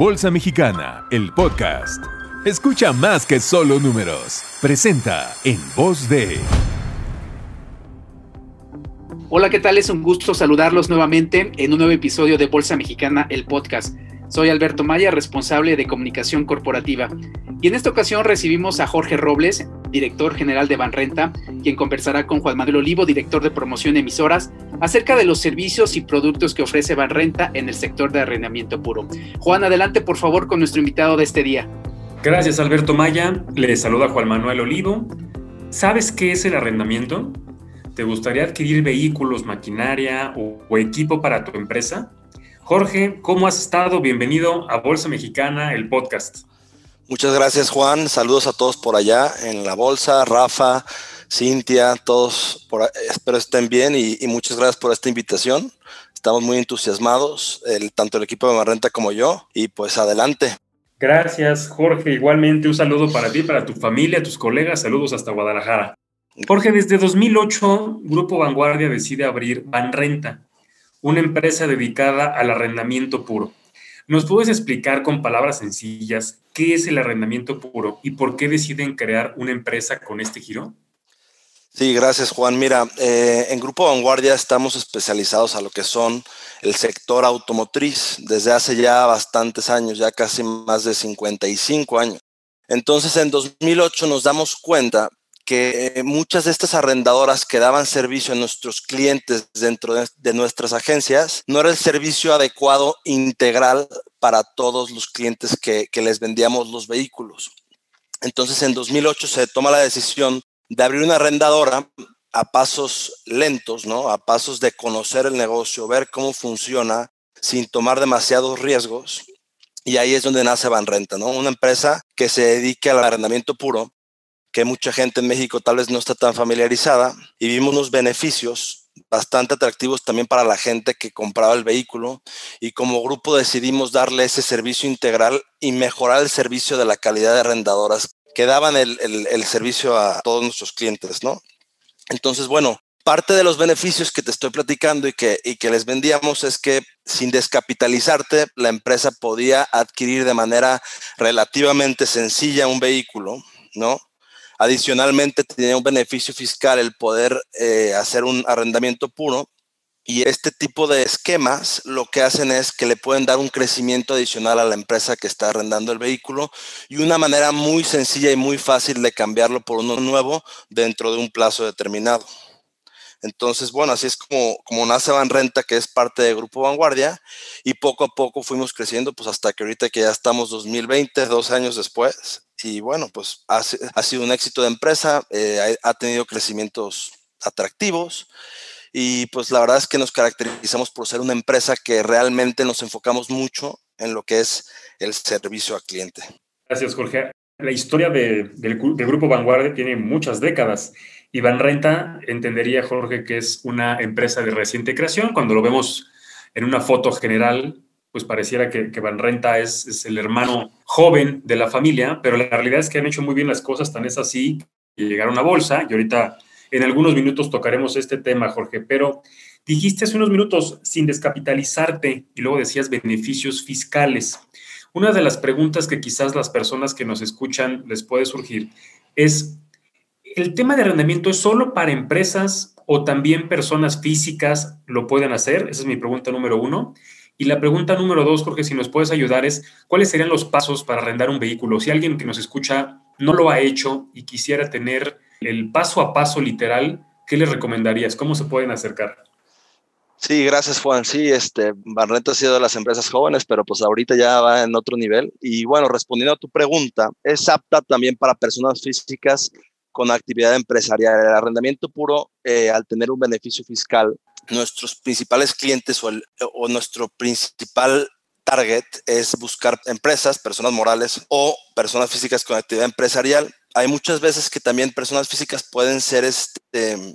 Bolsa Mexicana, el podcast. Escucha más que solo números. Presenta en voz de... Hola, ¿qué tal? Es un gusto saludarlos nuevamente en un nuevo episodio de Bolsa Mexicana, el podcast. Soy Alberto Maya, responsable de comunicación corporativa. Y en esta ocasión recibimos a Jorge Robles, director general de Banrenta, quien conversará con Juan Manuel Olivo, director de promoción de emisoras, acerca de los servicios y productos que ofrece Banrenta en el sector de arrendamiento puro. Juan, adelante por favor con nuestro invitado de este día. Gracias Alberto Maya, le saluda Juan Manuel Olivo. ¿Sabes qué es el arrendamiento? ¿Te gustaría adquirir vehículos, maquinaria o, o equipo para tu empresa? Jorge, ¿cómo has estado? Bienvenido a Bolsa Mexicana, el podcast. Muchas gracias, Juan. Saludos a todos por allá en la bolsa, Rafa, Cintia, todos por, espero estén bien y, y, muchas gracias por esta invitación. Estamos muy entusiasmados, el, tanto el equipo de Marrenta como yo, y pues adelante. Gracias, Jorge. Igualmente un saludo para ti, para tu familia, tus colegas. Saludos hasta Guadalajara. Jorge, desde 2008, Grupo Vanguardia decide abrir Banrenta, una empresa dedicada al arrendamiento puro. ¿Nos puedes explicar con palabras sencillas qué es el arrendamiento puro y por qué deciden crear una empresa con este giro? Sí, gracias Juan. Mira, eh, en Grupo Vanguardia estamos especializados a lo que son el sector automotriz desde hace ya bastantes años, ya casi más de 55 años. Entonces, en 2008 nos damos cuenta que muchas de estas arrendadoras que daban servicio a nuestros clientes dentro de, nuestras agencias no era el servicio adecuado integral para todos los clientes que, que, les vendíamos los vehículos. Entonces en 2008 se toma la decisión de abrir una arrendadora a pasos lentos, ¿no? A pasos de conocer el negocio, ver cómo funciona sin tomar demasiados riesgos. Y ahí es donde nace Banrenta, ¿no? Una empresa que se dedique al arrendamiento puro que mucha gente en México tal vez no está tan familiarizada y vimos unos beneficios bastante atractivos también para la gente que compraba el vehículo y como grupo decidimos darle ese servicio integral y mejorar el servicio de la calidad de arrendadoras que daban el, el, servicio a todos nuestros clientes, ¿no? Entonces, bueno, parte de los beneficios que te estoy platicando y que, y que les vendíamos es que sin descapitalizarte, la empresa podía adquirir de manera relativamente sencilla un vehículo, ¿no? Adicionalmente, tenía un beneficio fiscal el poder eh, hacer un arrendamiento puro. Y este tipo de esquemas lo que hacen es que le pueden dar un crecimiento adicional a la empresa que está arrendando el vehículo y una manera muy sencilla y muy fácil de cambiarlo por uno nuevo dentro de un plazo determinado. Entonces, bueno, así es como, nace Banrenta, que es parte del Grupo Vanguardia, y poco a poco fuimos creciendo, pues hasta que ahorita que ya estamos 2020, dos años después, y bueno, pues ha, sido un éxito de empresa, eh, ha, tenido crecimientos atractivos, y pues la verdad es que nos caracterizamos por ser una empresa que realmente nos enfocamos mucho en lo que es el servicio al cliente. Gracias, Jorge. La historia de, del Grupo Vanguardia tiene muchas décadas y Banrenta entendería, Jorge, que es una empresa de reciente creación. Cuando lo vemos en una foto general, pues pareciera que, que Banrenta es, es, el hermano joven de la familia, pero la realidad es que han hecho muy bien las cosas, tan es así que llegaron a bolsa. Y ahorita en algunos minutos tocaremos este tema, Jorge, pero dijiste hace unos minutos sin descapitalizarte y luego decías beneficios fiscales. Una de las preguntas que quizás las personas que nos escuchan les puede surgir es ¿El tema de arrendamiento es solo para empresas o también personas físicas lo pueden hacer? Esa es mi pregunta número uno. Y la pregunta número dos, Jorge, si nos puedes ayudar, es ¿cuáles serían los pasos para arrendar un vehículo? Si alguien que nos escucha no lo ha hecho y quisiera tener el paso a paso literal, ¿qué le recomendarías? ¿Cómo se pueden acercar? Sí, gracias Juan. Sí, este, Barnett ha sido de las empresas jóvenes, pero pues ahorita ya va en otro nivel. Y bueno, respondiendo a tu pregunta, es apta también para personas físicas con actividad empresarial. El arrendamiento puro, eh, al tener un beneficio fiscal, nuestros principales clientes o, nuestro principal target es buscar empresas, personas morales o personas físicas con actividad empresarial. Hay muchas veces que también personas físicas pueden ser este,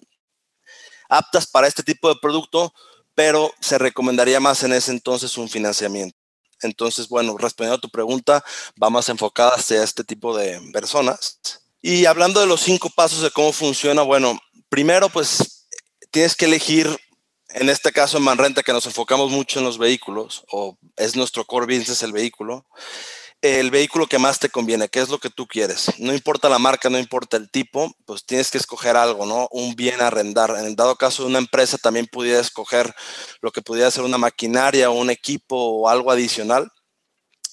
aptas para este tipo de producto, pero se recomendaría más en ese entonces un financiamiento. Entonces, bueno, respondiendo a tu pregunta, va más enfocada hacia este tipo de personas. Y hablando de los cinco pasos de cómo funciona, bueno, primero pues tienes que elegir En este caso en Manrenta, que nos enfocamos mucho en los vehículos, o es nuestro core business el vehículo, el vehículo que más te conviene, qué es lo que tú quieres. No importa la marca, no importa el tipo, pues tienes que escoger algo, ¿no? Un bien a arrendar. En el dado caso de una empresa también pudiera escoger lo que pudiera ser una maquinaria o un equipo o algo adicional.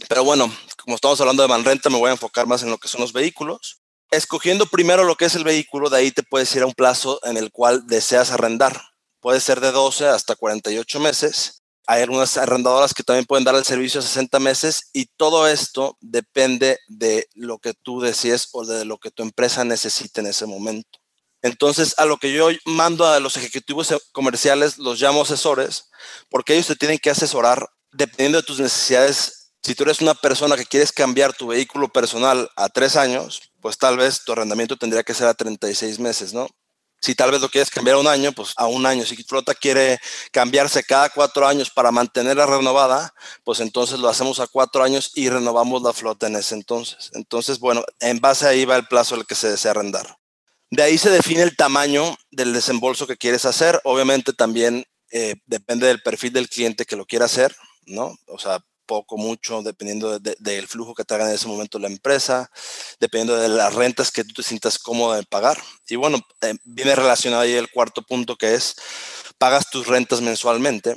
Pero bueno, como estamos hablando de Manrenta, me voy a enfocar más en lo que son los vehículos. Escogiendo primero lo que es el vehículo, de ahí te puedes ir a un plazo en el cual deseas arrendar. Puede ser de 12 hasta 48 meses hay algunas arrendadoras que también pueden dar el servicio a 60 meses y todo esto depende de lo que tú decides o de lo que tu empresa necesite en ese momento. Entonces, a lo que yo mando a los ejecutivos comerciales, los llamo asesores, porque ellos te tienen que asesorar dependiendo de tus necesidades. Si tú eres una persona que quieres cambiar tu vehículo personal a tres años, pues tal vez tu arrendamiento tendría que ser a 36 meses, ¿no? Si tal vez lo quieres cambiar a un año, pues a un año. Si flota quiere cambiarse cada cuatro años para mantenerla renovada, pues entonces lo hacemos a cuatro años y renovamos la flota en ese entonces. Entonces, bueno, en base ahí va el plazo el que se desea arrendar. De ahí se define el tamaño del desembolso que quieres hacer. Obviamente también eh, depende del perfil del cliente que lo quiera hacer, ¿no? O sea, poco, mucho, dependiendo del flujo que te haga en ese momento la empresa, dependiendo de las rentas que tú te sientas cómodo de pagar. Y bueno, eh, viene relacionado ahí el cuarto punto que es, pagas tus rentas mensualmente.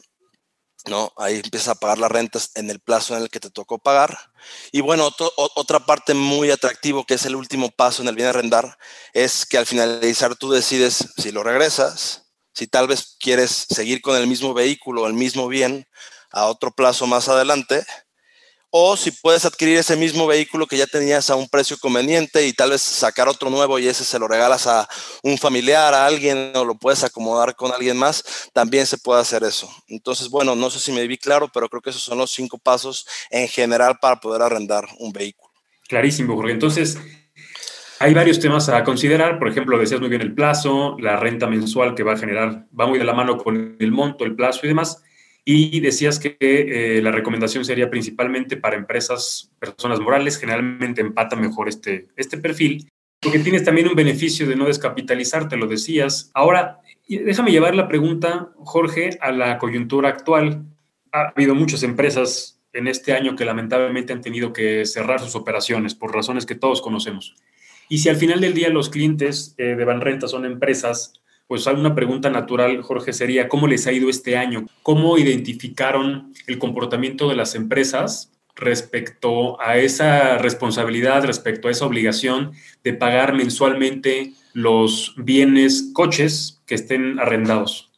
¿no? Ahí empiezas a pagar las rentas en el plazo en el que te tocó pagar. Y bueno, otra parte muy atractivo, que es el último paso en el bien arrendar, es que al finalizar tú decides si lo regresas, si tal vez quieres seguir con el mismo vehículo el mismo bien, a otro plazo más adelante, o si puedes adquirir ese mismo vehículo que ya tenías a un precio conveniente y tal vez sacar otro nuevo y ese se lo regalas a un familiar, a alguien o lo puedes acomodar con alguien más, también se puede hacer eso. Entonces, bueno, no sé si me vi claro, pero creo que esos son los cinco pasos en general para poder arrendar un vehículo. Clarísimo, Jorge. Entonces, hay varios temas a considerar. Por ejemplo, decías muy bien el plazo, la renta mensual que va a generar, va muy de la mano con el monto, el plazo y demás. Y decías que eh, la recomendación sería principalmente para empresas, personas morales, generalmente empata mejor este, este perfil, porque tienes también un beneficio de no descapitalizar, te lo decías. Ahora, déjame llevar la pregunta, Jorge, a la coyuntura actual. Ha habido muchas empresas en este año que lamentablemente han tenido que cerrar sus operaciones por razones que todos conocemos. Y si al final del día los clientes eh, de Banrenta son empresas pues una pregunta natural, Jorge, sería, ¿cómo les ha ido este año? ¿Cómo identificaron el comportamiento de las empresas respecto a esa responsabilidad, respecto a esa obligación de pagar mensualmente los bienes, coches que estén arrendados?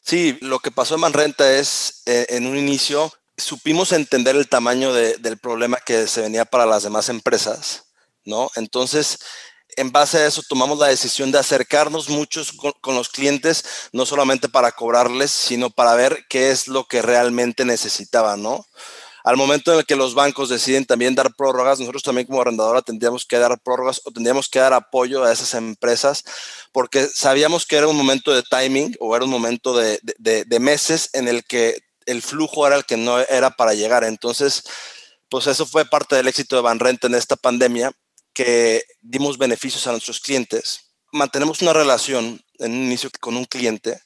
Sí, lo que pasó en Manrenta es, eh, en un inicio, supimos entender el tamaño del problema que se venía para las demás empresas, ¿no? Entonces, en base a eso tomamos la decisión de acercarnos muchos con, los clientes, no solamente para cobrarles, sino para ver qué es lo que realmente necesitaban, ¿no? Al momento en el que los bancos deciden también dar prórrogas, nosotros también como arrendadora tendríamos que dar prórrogas o tendríamos que dar apoyo a esas empresas porque sabíamos que era un momento de timing o era un momento de, meses en el que el flujo era el que no era para llegar. Entonces, pues eso fue parte del éxito de Banrenta en esta pandemia que dimos beneficios a nuestros clientes, mantenemos una relación en un inicio con un cliente,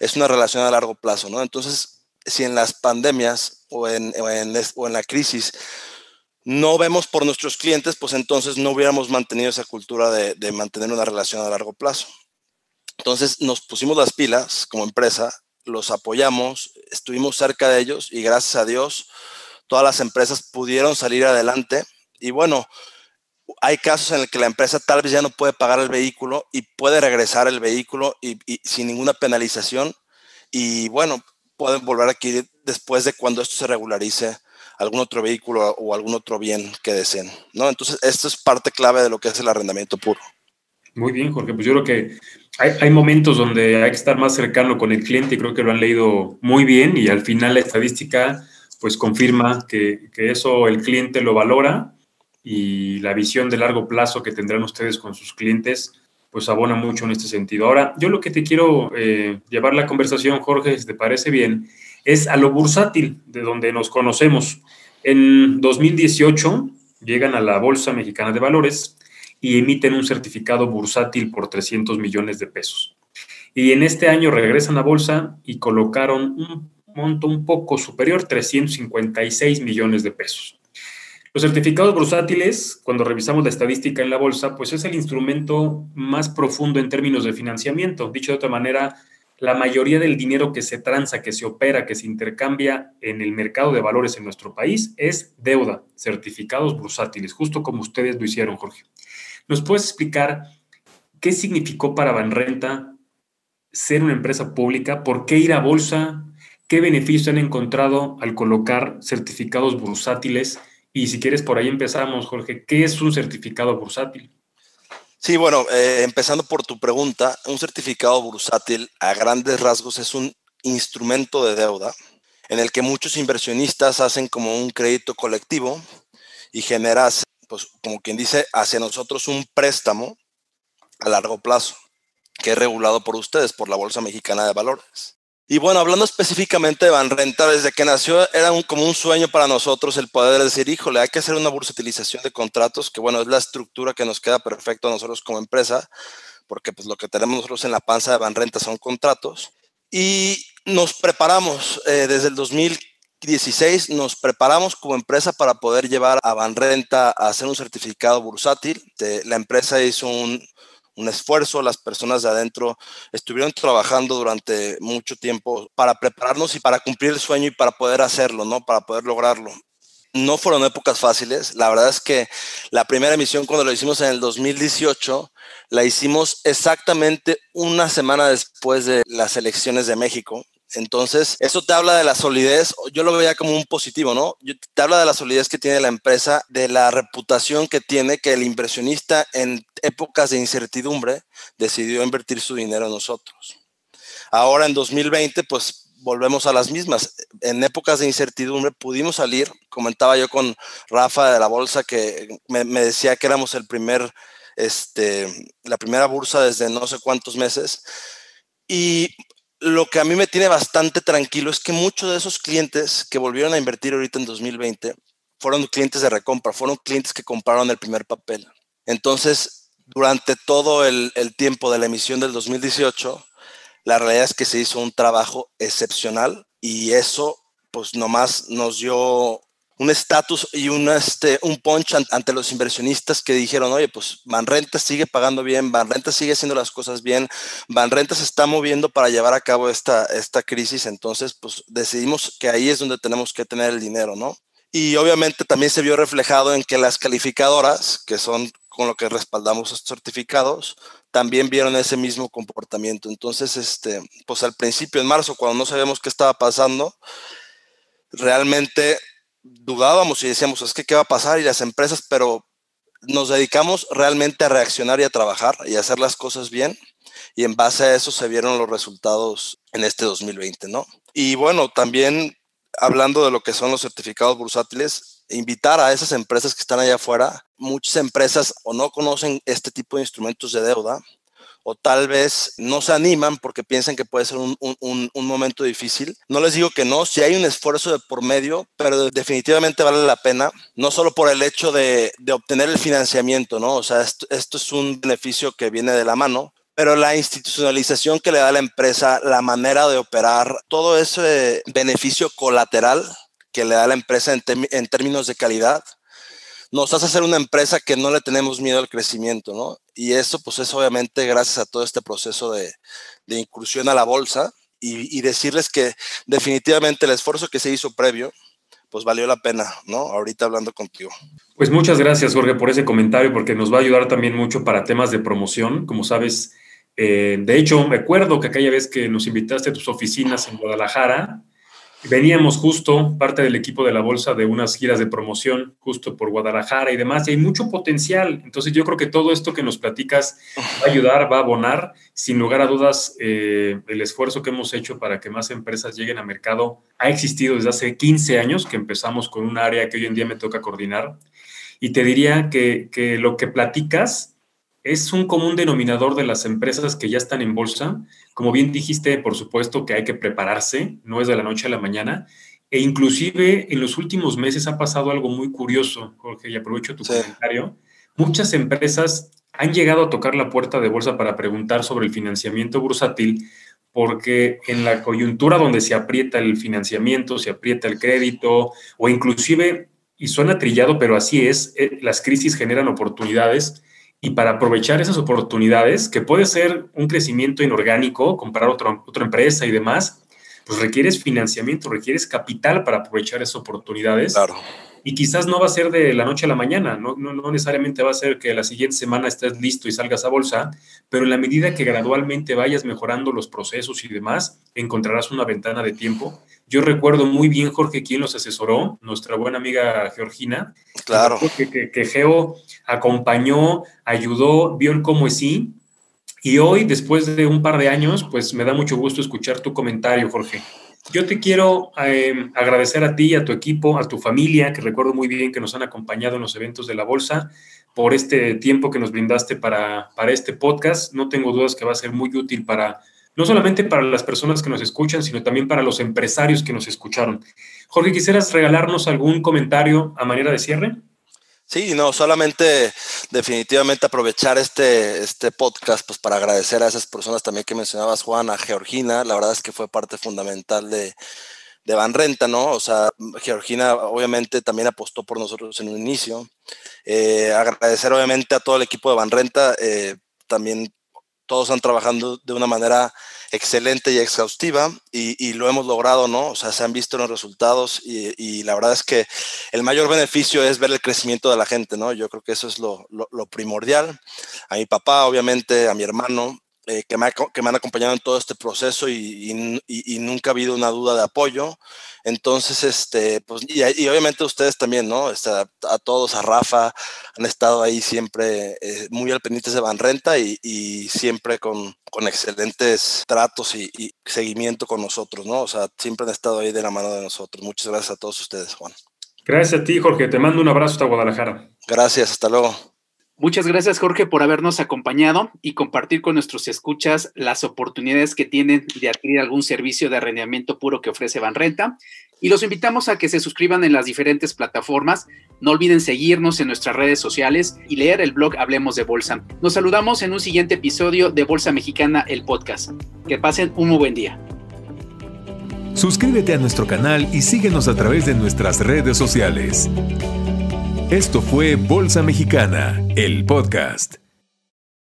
es una relación a largo plazo, ¿no? Entonces, si en las pandemias o en, o en, la crisis no vemos por nuestros clientes, pues entonces no hubiéramos mantenido esa cultura de, de mantener una relación a largo plazo. Entonces nos pusimos las pilas como empresa, los apoyamos, estuvimos cerca de ellos y gracias a Dios todas las empresas pudieron salir adelante. Y bueno, hay casos en el que la empresa tal vez ya no puede pagar el vehículo y puede regresar el vehículo y, sin ninguna penalización. Y bueno, pueden volver aquí después de cuando esto se regularice algún otro vehículo o algún otro bien que deseen. ¿no? Entonces, esto es parte clave de lo que es el arrendamiento puro. Muy bien, Jorge. Pues yo creo que hay, momentos donde hay que estar más cercano con el cliente y creo que lo han leído muy bien y al final la estadística pues confirma que, que eso el cliente lo valora y la visión de largo plazo que tendrán ustedes con sus clientes, pues abona mucho en este sentido. Ahora, yo lo que te quiero eh, llevar la conversación, Jorge, si te parece bien, es a lo bursátil, de donde nos conocemos. En 2018 llegan a la Bolsa Mexicana de Valores y emiten un certificado bursátil por 300 millones de pesos. Y en este año regresan a bolsa y colocaron un monto un poco superior, 356 millones de pesos. Los certificados bursátiles, cuando revisamos la estadística en la bolsa, pues es el instrumento más profundo en términos de financiamiento. Dicho de otra manera, la mayoría del dinero que se transa, que se opera, que se intercambia en el mercado de valores en nuestro país es deuda, certificados bursátiles, justo como ustedes lo hicieron, Jorge. ¿Nos puedes explicar qué significó para Banrenta ser una empresa pública? ¿Por qué ir a bolsa? ¿Qué beneficios han encontrado al colocar certificados bursátiles? Y si quieres, por ahí empezamos, Jorge. ¿Qué es un certificado bursátil? Sí, bueno, eh, empezando por tu pregunta, un certificado bursátil a grandes rasgos es un instrumento de deuda en el que muchos inversionistas hacen como un crédito colectivo y genera, pues, como quien dice, hacia nosotros un préstamo a largo plazo, que es regulado por ustedes, por la Bolsa Mexicana de Valores. Y bueno, hablando específicamente de Banrenta, desde que nació era como un sueño para nosotros el poder decir, híjole, hay que hacer una bursatilización de contratos, que bueno, es la estructura que nos queda perfecto a nosotros como empresa, porque pues lo que tenemos nosotros en la panza de Banrenta son contratos. Y nos preparamos eh, desde el 2016, nos preparamos como empresa para poder llevar a Banrenta a hacer un certificado bursátil. la empresa hizo un, un esfuerzo, las personas de adentro estuvieron trabajando durante mucho tiempo para prepararnos y para cumplir el sueño y para poder hacerlo, ¿no? Para poder lograrlo. No fueron épocas fáciles. La verdad es que la primera emisión cuando lo hicimos en el 2018, la hicimos exactamente una semana después de las elecciones de México. Entonces, eso te habla de la solidez, yo lo veía como un positivo, ¿no? Te habla de la solidez que tiene la empresa, de la reputación que tiene, que el inversionista en épocas de incertidumbre decidió invertir su dinero en nosotros. Ahora en 2020, pues volvemos a las mismas. En épocas de incertidumbre pudimos salir, comentaba yo con Rafa de la bolsa que me, decía que éramos el primer, este, la primera bursa desde no sé cuántos meses. Y lo que a mí me tiene bastante tranquilo es que muchos de esos clientes que volvieron a invertir ahorita en 2020 fueron clientes de recompra, fueron clientes que compraron el primer papel. Entonces, durante todo el, tiempo de la emisión del 2018, la realidad es que se hizo un trabajo excepcional y eso pues nomás nos dio un estatus y un, este, un punch ante los inversionistas que dijeron, oye, pues Banrenta sigue pagando bien, Banrenta sigue haciendo las cosas bien, Banrenta se está moviendo para llevar a cabo esta, esta crisis, entonces pues decidimos que ahí es donde tenemos que tener el dinero, ¿no? Y obviamente también se vio reflejado en que las calificadoras, que son con lo que respaldamos estos certificados, también vieron ese mismo comportamiento. Entonces, este, pues al principio, en marzo, cuando no sabíamos qué estaba pasando, realmente dudábamos y decíamos, es que qué va a pasar y las empresas, pero nos dedicamos realmente a reaccionar y a trabajar y a hacer las cosas bien y en base a eso se vieron los resultados en este 2020, ¿no? Y bueno, también hablando de lo que son los certificados bursátiles, invitar a esas empresas que están allá afuera, muchas empresas o no conocen este tipo de instrumentos de deuda o tal vez no se animan porque piensan que puede ser un, momento difícil. No les digo que no, si hay un esfuerzo de por medio, pero definitivamente vale la pena, no solo por el hecho de, obtener el financiamiento, ¿no? O sea, esto, esto es un beneficio que viene de la mano, pero la institucionalización que le da a la empresa, la manera de operar, todo ese beneficio colateral que le da la empresa en, en términos de calidad, nos hace ser una empresa que no le tenemos miedo al crecimiento, ¿no? Y eso, pues es obviamente gracias a todo este proceso de, incursión a la bolsa y, decirles que definitivamente el esfuerzo que se hizo previo, pues valió la pena, ¿no? Ahorita hablando contigo. Pues muchas gracias, Jorge, por ese comentario, porque nos va a ayudar también mucho para temas de promoción. Como sabes, eh, de hecho, me acuerdo que aquella vez que nos invitaste a tus oficinas en Guadalajara, Veníamos justo, parte del equipo de la bolsa, de unas giras de promoción justo por Guadalajara y demás, y hay mucho potencial. Entonces yo creo que todo esto que nos platicas va a ayudar, va a abonar. Sin lugar a dudas, eh, el esfuerzo que hemos hecho para que más empresas lleguen al mercado ha existido desde hace 15 años que empezamos con un área que hoy en día me toca coordinar. Y te diría que, que lo que platicas es un común denominador de las empresas que ya están en bolsa. Como bien dijiste, por supuesto que hay que prepararse, no es de la noche a la mañana. E inclusive en los últimos meses ha pasado algo muy curioso, Jorge, y aprovecho tu comentario. Muchas empresas han llegado a tocar la puerta de bolsa para preguntar sobre el financiamiento bursátil porque en la coyuntura donde se aprieta el financiamiento, se aprieta el crédito o inclusive, y suena trillado, pero así es, eh, las crisis generan oportunidades y para aprovechar esas oportunidades, que puede ser un crecimiento inorgánico, comprar otra empresa y demás, pues requieres financiamiento, requieres capital para aprovechar esas oportunidades. Claro. Y quizás no va a ser de la noche a la mañana, no, no, no, necesariamente va a ser que la siguiente semana estés listo y salgas a bolsa, pero en la medida que gradualmente vayas mejorando los procesos y demás, encontrarás una ventana de tiempo. Yo recuerdo muy bien, Jorge, quien los asesoró, nuestra buena amiga Georgina. Claro. Que, que, que Geo acompañó, ayudó, vio el cómo es sí. Y hoy, después de un par de años, pues me da mucho gusto escuchar tu comentario, Jorge. Yo te quiero eh, agradecer a ti, a tu equipo, a tu familia, que recuerdo muy bien que nos han acompañado en los eventos de la Bolsa, por este tiempo que nos brindaste para, para este podcast. No tengo dudas que va a ser muy útil para, no solamente para las personas que nos escuchan, sino también para los empresarios que nos escucharon. Jorge, ¿quisieras regalarnos algún comentario a manera de cierre? Sí, no, solamente definitivamente aprovechar este, este podcast pues para agradecer a esas personas también que mencionabas, Juan, a Georgina, la verdad es que fue parte fundamental de, de Banrenta, ¿no? O sea, Georgina obviamente también apostó por nosotros en un inicio. Eh, agradecer obviamente a todo el equipo de Banrenta, eh, también todos están trabajando de una manera excelente y exhaustiva y, lo hemos logrado, ¿no? O sea, se han visto los resultados y, la verdad es que el mayor beneficio es ver el crecimiento de la gente, ¿no? Yo creo que eso es lo, lo primordial. A mi papá, obviamente, a mi hermano, eh, que, me, que, me, han acompañado en todo este proceso y, y, nunca ha habido una duda de apoyo. Entonces, este, pues, y, obviamente ustedes también, ¿no? Este, a, todos, a Rafa, han estado ahí siempre eh, muy al pendiente de Banrenta y, y siempre con, con, excelentes tratos y, seguimiento con nosotros, ¿no? O sea, siempre han estado ahí de la mano de nosotros. Muchas gracias a todos ustedes, Juan. Gracias a ti, Jorge. Te mando un abrazo hasta Guadalajara. Gracias, hasta luego. Muchas gracias, Jorge, por habernos acompañado y compartir con nuestros escuchas las oportunidades que tienen de adquirir algún servicio de arrendamiento puro que ofrece Banrenta. Y los invitamos a que se suscriban en las diferentes plataformas. No olviden seguirnos en nuestras redes sociales y leer el blog Hablemos de Bolsa. Nos saludamos en un siguiente episodio de Bolsa Mexicana, el podcast. Que pasen un muy buen día. Suscríbete a nuestro canal y síguenos a través de nuestras redes sociales. Esto fue Bolsa Mexicana, el podcast.